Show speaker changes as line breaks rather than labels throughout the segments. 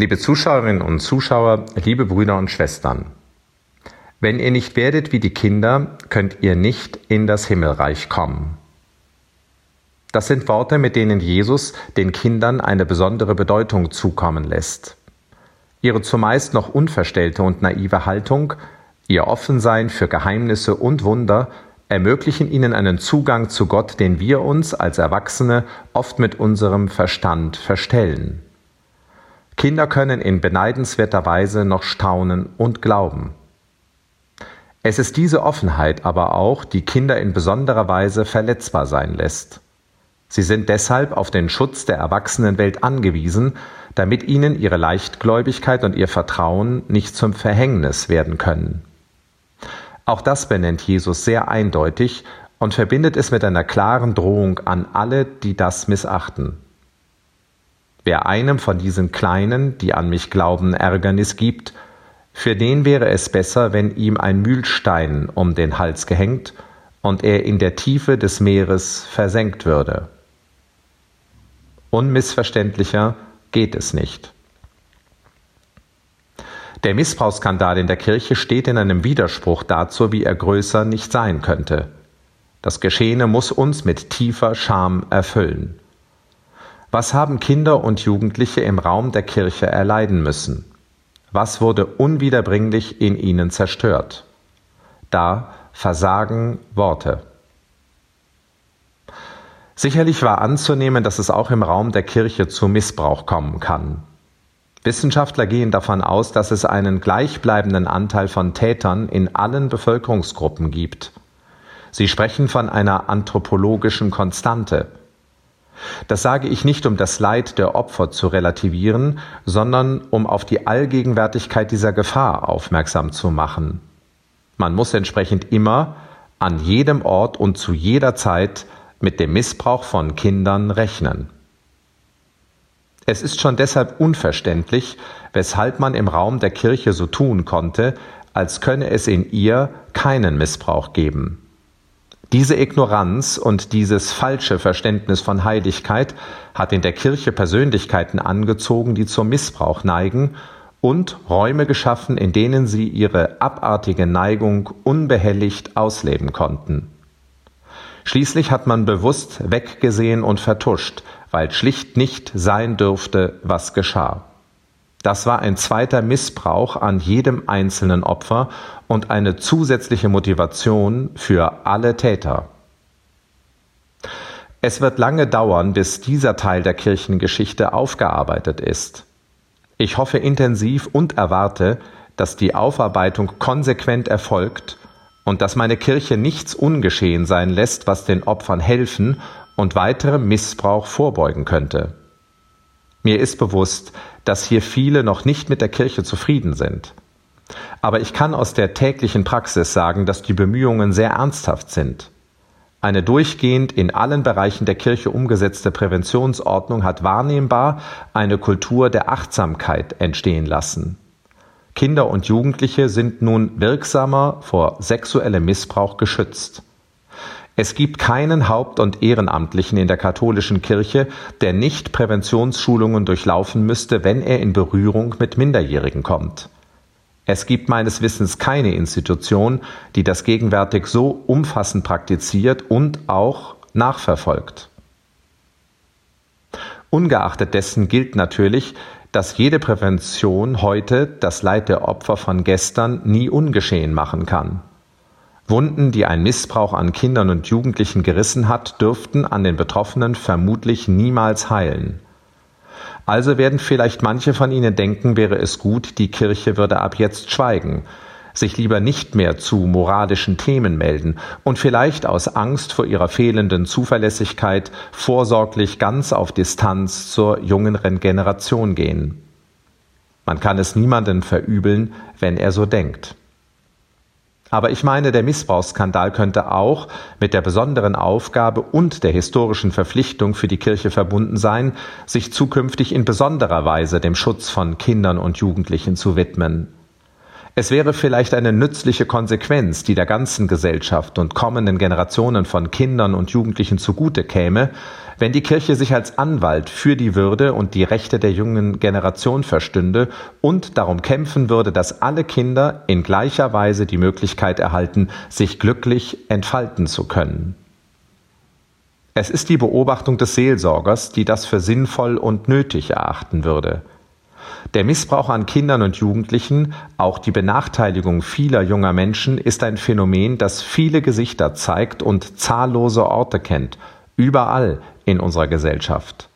Liebe Zuschauerinnen und Zuschauer, liebe Brüder und Schwestern, wenn ihr nicht werdet wie die Kinder, könnt ihr nicht in das Himmelreich kommen. Das sind Worte, mit denen Jesus den Kindern eine besondere Bedeutung zukommen lässt. Ihre zumeist noch unverstellte und naive Haltung, ihr Offensein für Geheimnisse und Wunder ermöglichen ihnen einen Zugang zu Gott, den wir uns als Erwachsene oft mit unserem Verstand verstellen. Kinder können in beneidenswerter Weise noch staunen und glauben. Es ist diese Offenheit aber auch, die Kinder in besonderer Weise verletzbar sein lässt. Sie sind deshalb auf den Schutz der Erwachsenenwelt angewiesen, damit ihnen ihre Leichtgläubigkeit und ihr Vertrauen nicht zum Verhängnis werden können. Auch das benennt Jesus sehr eindeutig und verbindet es mit einer klaren Drohung an alle, die das missachten. Wer einem von diesen Kleinen, die an mich glauben, Ärgernis gibt, für den wäre es besser, wenn ihm ein Mühlstein um den Hals gehängt und er in der Tiefe des Meeres versenkt würde. Unmissverständlicher geht es nicht. Der Missbrauchsskandal in der Kirche steht in einem Widerspruch dazu, wie er größer nicht sein könnte. Das Geschehene muss uns mit tiefer Scham erfüllen. Was haben Kinder und Jugendliche im Raum der Kirche erleiden müssen? Was wurde unwiederbringlich in ihnen zerstört? Da versagen Worte. Sicherlich war anzunehmen, dass es auch im Raum der Kirche zu Missbrauch kommen kann. Wissenschaftler gehen davon aus, dass es einen gleichbleibenden Anteil von Tätern in allen Bevölkerungsgruppen gibt. Sie sprechen von einer anthropologischen Konstante. Das sage ich nicht, um das Leid der Opfer zu relativieren, sondern um auf die Allgegenwärtigkeit dieser Gefahr aufmerksam zu machen. Man muss entsprechend immer, an jedem Ort und zu jeder Zeit mit dem Missbrauch von Kindern rechnen. Es ist schon deshalb unverständlich, weshalb man im Raum der Kirche so tun konnte, als könne es in ihr keinen Missbrauch geben. Diese Ignoranz und dieses falsche Verständnis von Heiligkeit hat in der Kirche Persönlichkeiten angezogen, die zum Missbrauch neigen und Räume geschaffen, in denen sie ihre abartige Neigung unbehelligt ausleben konnten. Schließlich hat man bewusst weggesehen und vertuscht, weil schlicht nicht sein dürfte, was geschah. Das war ein zweiter Missbrauch an jedem einzelnen Opfer und eine zusätzliche Motivation für alle Täter. Es wird lange dauern, bis dieser Teil der Kirchengeschichte aufgearbeitet ist. Ich hoffe intensiv und erwarte, dass die Aufarbeitung konsequent erfolgt und dass meine Kirche nichts ungeschehen sein lässt, was den Opfern helfen und weiterem Missbrauch vorbeugen könnte. Mir ist bewusst, dass hier viele noch nicht mit der Kirche zufrieden sind. Aber ich kann aus der täglichen Praxis sagen, dass die Bemühungen sehr ernsthaft sind. Eine durchgehend in allen Bereichen der Kirche umgesetzte Präventionsordnung hat wahrnehmbar eine Kultur der Achtsamkeit entstehen lassen. Kinder und Jugendliche sind nun wirksamer vor sexuellem Missbrauch geschützt. Es gibt keinen Haupt- und Ehrenamtlichen in der katholischen Kirche, der nicht Präventionsschulungen durchlaufen müsste, wenn er in Berührung mit Minderjährigen kommt. Es gibt meines Wissens keine Institution, die das gegenwärtig so umfassend praktiziert und auch nachverfolgt. Ungeachtet dessen gilt natürlich, dass jede Prävention heute das Leid der Opfer von gestern nie ungeschehen machen kann. Wunden, die ein Missbrauch an Kindern und Jugendlichen gerissen hat, dürften an den Betroffenen vermutlich niemals heilen. Also werden vielleicht manche von Ihnen denken, wäre es gut, die Kirche würde ab jetzt schweigen, sich lieber nicht mehr zu moralischen Themen melden und vielleicht aus Angst vor ihrer fehlenden Zuverlässigkeit vorsorglich ganz auf Distanz zur jüngeren Generation gehen. Man kann es niemanden verübeln, wenn er so denkt. Aber ich meine, der Missbrauchsskandal könnte auch mit der besonderen Aufgabe und der historischen Verpflichtung für die Kirche verbunden sein, sich zukünftig in besonderer Weise dem Schutz von Kindern und Jugendlichen zu widmen. Es wäre vielleicht eine nützliche Konsequenz, die der ganzen Gesellschaft und kommenden Generationen von Kindern und Jugendlichen zugute käme, Wenn die Kirche sich als Anwalt für die Würde und die Rechte der jungen Generation verstünde und darum kämpfen würde, dass alle Kinder in gleicher Weise die Möglichkeit erhalten, sich glücklich entfalten zu können. Es ist die Beobachtung des Seelsorgers, die das für sinnvoll und nötig erachten würde. Der Missbrauch an Kindern und Jugendlichen, auch die Benachteiligung vieler junger Menschen, ist ein Phänomen, das viele Gesichter zeigt und zahllose Orte kennt, überall in unserer Gesellschaft.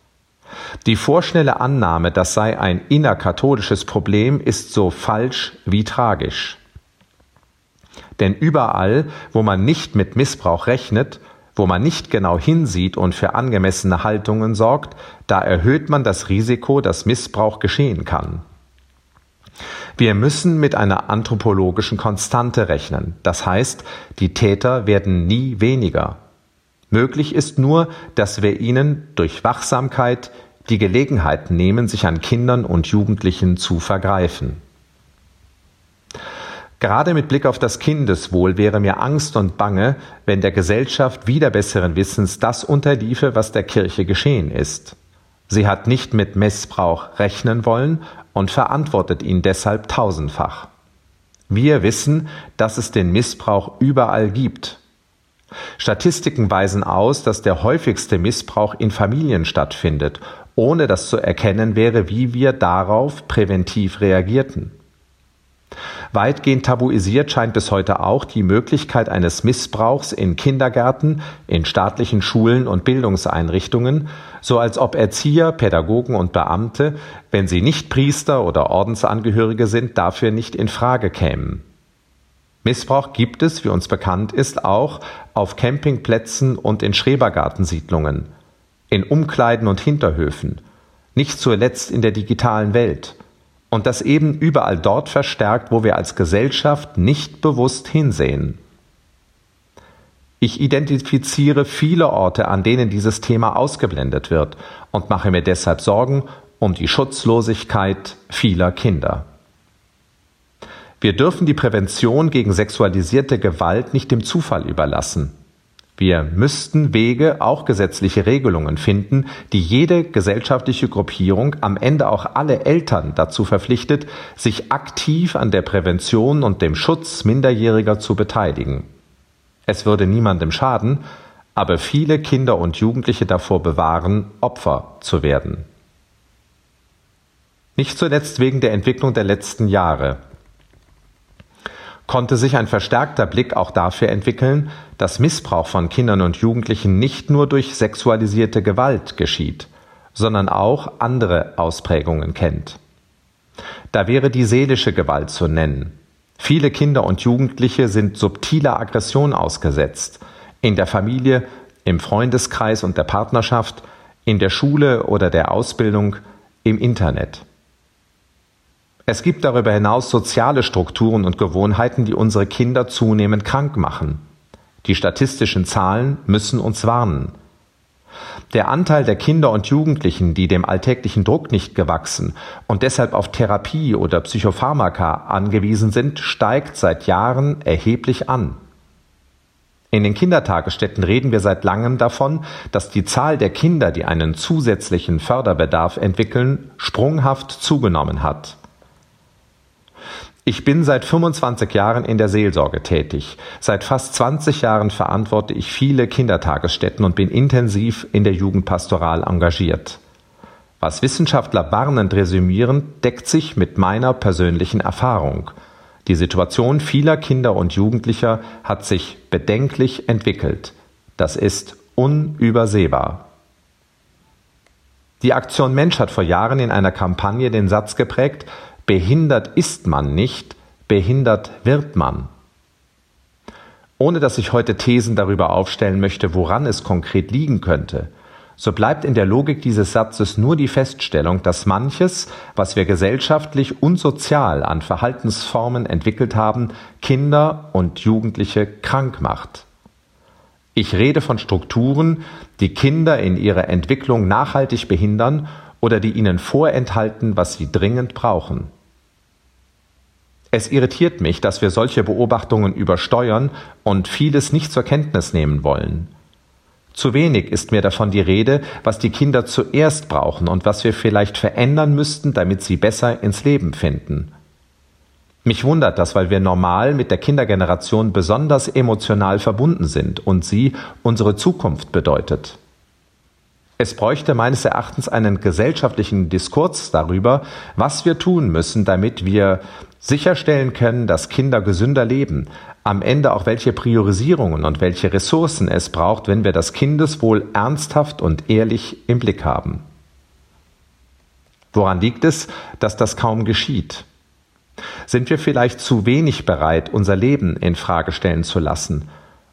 Die vorschnelle Annahme, das sei ein innerkatholisches Problem, ist so falsch wie tragisch. Denn überall, wo man nicht mit Missbrauch rechnet, wo man nicht genau hinsieht und für angemessene Haltungen sorgt, da erhöht man das Risiko, dass Missbrauch geschehen kann. Wir müssen mit einer anthropologischen Konstante rechnen. Das heißt, die Täter werden nie weniger. Möglich ist nur, dass wir ihnen durch Wachsamkeit die Gelegenheit nehmen, sich an Kindern und Jugendlichen zu vergreifen. Gerade mit Blick auf das Kindeswohl wäre mir Angst und Bange, wenn der Gesellschaft wieder besseren Wissens das unterliefe, was der Kirche geschehen ist. Sie hat nicht mit Missbrauch rechnen wollen und verantwortet ihn deshalb tausendfach. Wir wissen, dass es den Missbrauch überall gibt. Statistiken weisen aus, dass der häufigste Missbrauch in Familien stattfindet, ohne dass zu erkennen wäre, wie wir darauf präventiv reagierten. Weitgehend tabuisiert scheint bis heute auch die Möglichkeit eines Missbrauchs in Kindergärten, in staatlichen Schulen und Bildungseinrichtungen, so als ob Erzieher, Pädagogen und Beamte, wenn sie nicht Priester oder Ordensangehörige sind, dafür nicht in Frage kämen. Missbrauch gibt es, wie uns bekannt ist, auch auf Campingplätzen und in Schrebergartensiedlungen, in Umkleiden und Hinterhöfen, nicht zuletzt in der digitalen Welt – und das eben überall dort verstärkt, wo wir als Gesellschaft nicht bewusst hinsehen. Ich identifiziere viele Orte, an denen dieses Thema ausgeblendet wird und mache mir deshalb Sorgen um die Schutzlosigkeit vieler Kinder. Wir dürfen die Prävention gegen sexualisierte Gewalt nicht dem Zufall überlassen. Wir müssten Wege, auch gesetzliche Regelungen finden, die jede gesellschaftliche Gruppierung, am Ende auch alle Eltern dazu verpflichtet, sich aktiv an der Prävention und dem Schutz Minderjähriger zu beteiligen. Es würde niemandem schaden, aber viele Kinder und Jugendliche davor bewahren, Opfer zu werden. Nicht zuletzt wegen der Entwicklung der letzten Jahre konnte sich ein verstärkter Blick auch dafür entwickeln, dass Missbrauch von Kindern und Jugendlichen nicht nur durch sexualisierte Gewalt geschieht, sondern auch andere Ausprägungen kennt. Da wäre die seelische Gewalt zu nennen. Viele Kinder und Jugendliche sind subtiler Aggression ausgesetzt, in der Familie, im Freundeskreis und der Partnerschaft, in der Schule oder der Ausbildung, im Internet. Es gibt darüber hinaus soziale Strukturen und Gewohnheiten, die unsere Kinder zunehmend krank machen. Die statistischen Zahlen müssen uns warnen. Der Anteil der Kinder und Jugendlichen, die dem alltäglichen Druck nicht gewachsen und deshalb auf Therapie oder Psychopharmaka angewiesen sind, steigt seit Jahren erheblich an. In den Kindertagesstätten reden wir seit langem davon, dass die Zahl der Kinder, die einen zusätzlichen Förderbedarf entwickeln, sprunghaft zugenommen hat. Ich bin seit 25 Jahren in der Seelsorge tätig. Seit fast 20 Jahren verantworte ich viele Kindertagesstätten und bin intensiv in der Jugendpastoral engagiert. Was Wissenschaftler warnend resümieren, deckt sich mit meiner persönlichen Erfahrung. Die Situation vieler Kinder und Jugendlicher hat sich bedenklich entwickelt. Das ist unübersehbar. Die Aktion Mensch hat vor Jahren in einer Kampagne den Satz geprägt, Behindert ist man nicht, behindert wird man. Ohne dass ich heute Thesen darüber aufstellen möchte, woran es konkret liegen könnte, so bleibt in der Logik dieses Satzes nur die Feststellung, dass manches, was wir gesellschaftlich und sozial an Verhaltensformen entwickelt haben, Kinder und Jugendliche krank macht. Ich rede von Strukturen, die Kinder in ihrer Entwicklung nachhaltig behindern oder die ihnen vorenthalten, was sie dringend brauchen. Es irritiert mich, dass wir solche Beobachtungen übersteuern und vieles nicht zur Kenntnis nehmen wollen. Zu wenig ist mir davon die Rede, was die Kinder zuerst brauchen und was wir vielleicht verändern müssten, damit sie besser ins Leben finden. Mich wundert das, weil wir normal mit der Kindergeneration besonders emotional verbunden sind und sie unsere Zukunft bedeutet. Es bräuchte meines Erachtens einen gesellschaftlichen Diskurs darüber, was wir tun müssen, damit wir sicherstellen können, dass Kinder gesünder leben, am Ende auch welche Priorisierungen und welche Ressourcen es braucht, wenn wir das Kindeswohl ernsthaft und ehrlich im Blick haben. Woran liegt es, dass das kaum geschieht? Sind wir vielleicht zu wenig bereit, unser Leben in Frage stellen zu lassen,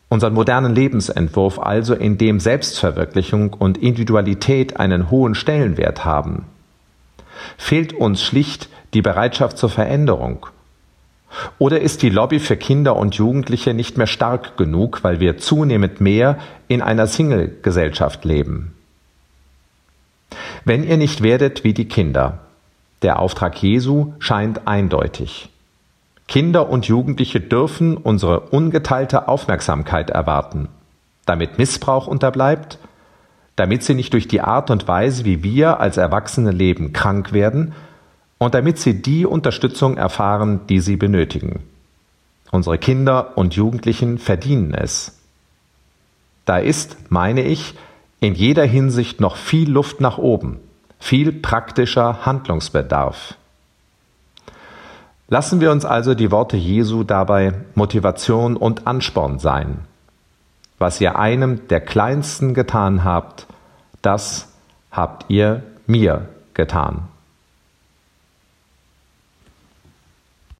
unseren modernen Lebensentwurf also, in dem Selbstverwirklichung und Individualität einen hohen Stellenwert haben? Fehlt uns schlicht die Bereitschaft zur Veränderung? Oder ist die Lobby für Kinder und Jugendliche nicht mehr stark genug, weil wir zunehmend mehr in einer Single-Gesellschaft leben? Wenn ihr nicht werdet wie die Kinder, der Auftrag Jesu scheint eindeutig. Kinder und Jugendliche dürfen unsere ungeteilte Aufmerksamkeit erwarten, damit Missbrauch unterbleibt, damit sie nicht durch die Art und Weise, wie wir als Erwachsene leben, krank werden und damit sie die Unterstützung erfahren, die sie benötigen. Unsere Kinder und Jugendlichen verdienen es. Da ist, meine ich, in jeder Hinsicht noch viel Luft nach oben viel praktischer Handlungsbedarf. Lassen wir uns also die Worte Jesu dabei Motivation und Ansporn sein. Was ihr einem der Kleinsten getan habt, das habt ihr mir getan.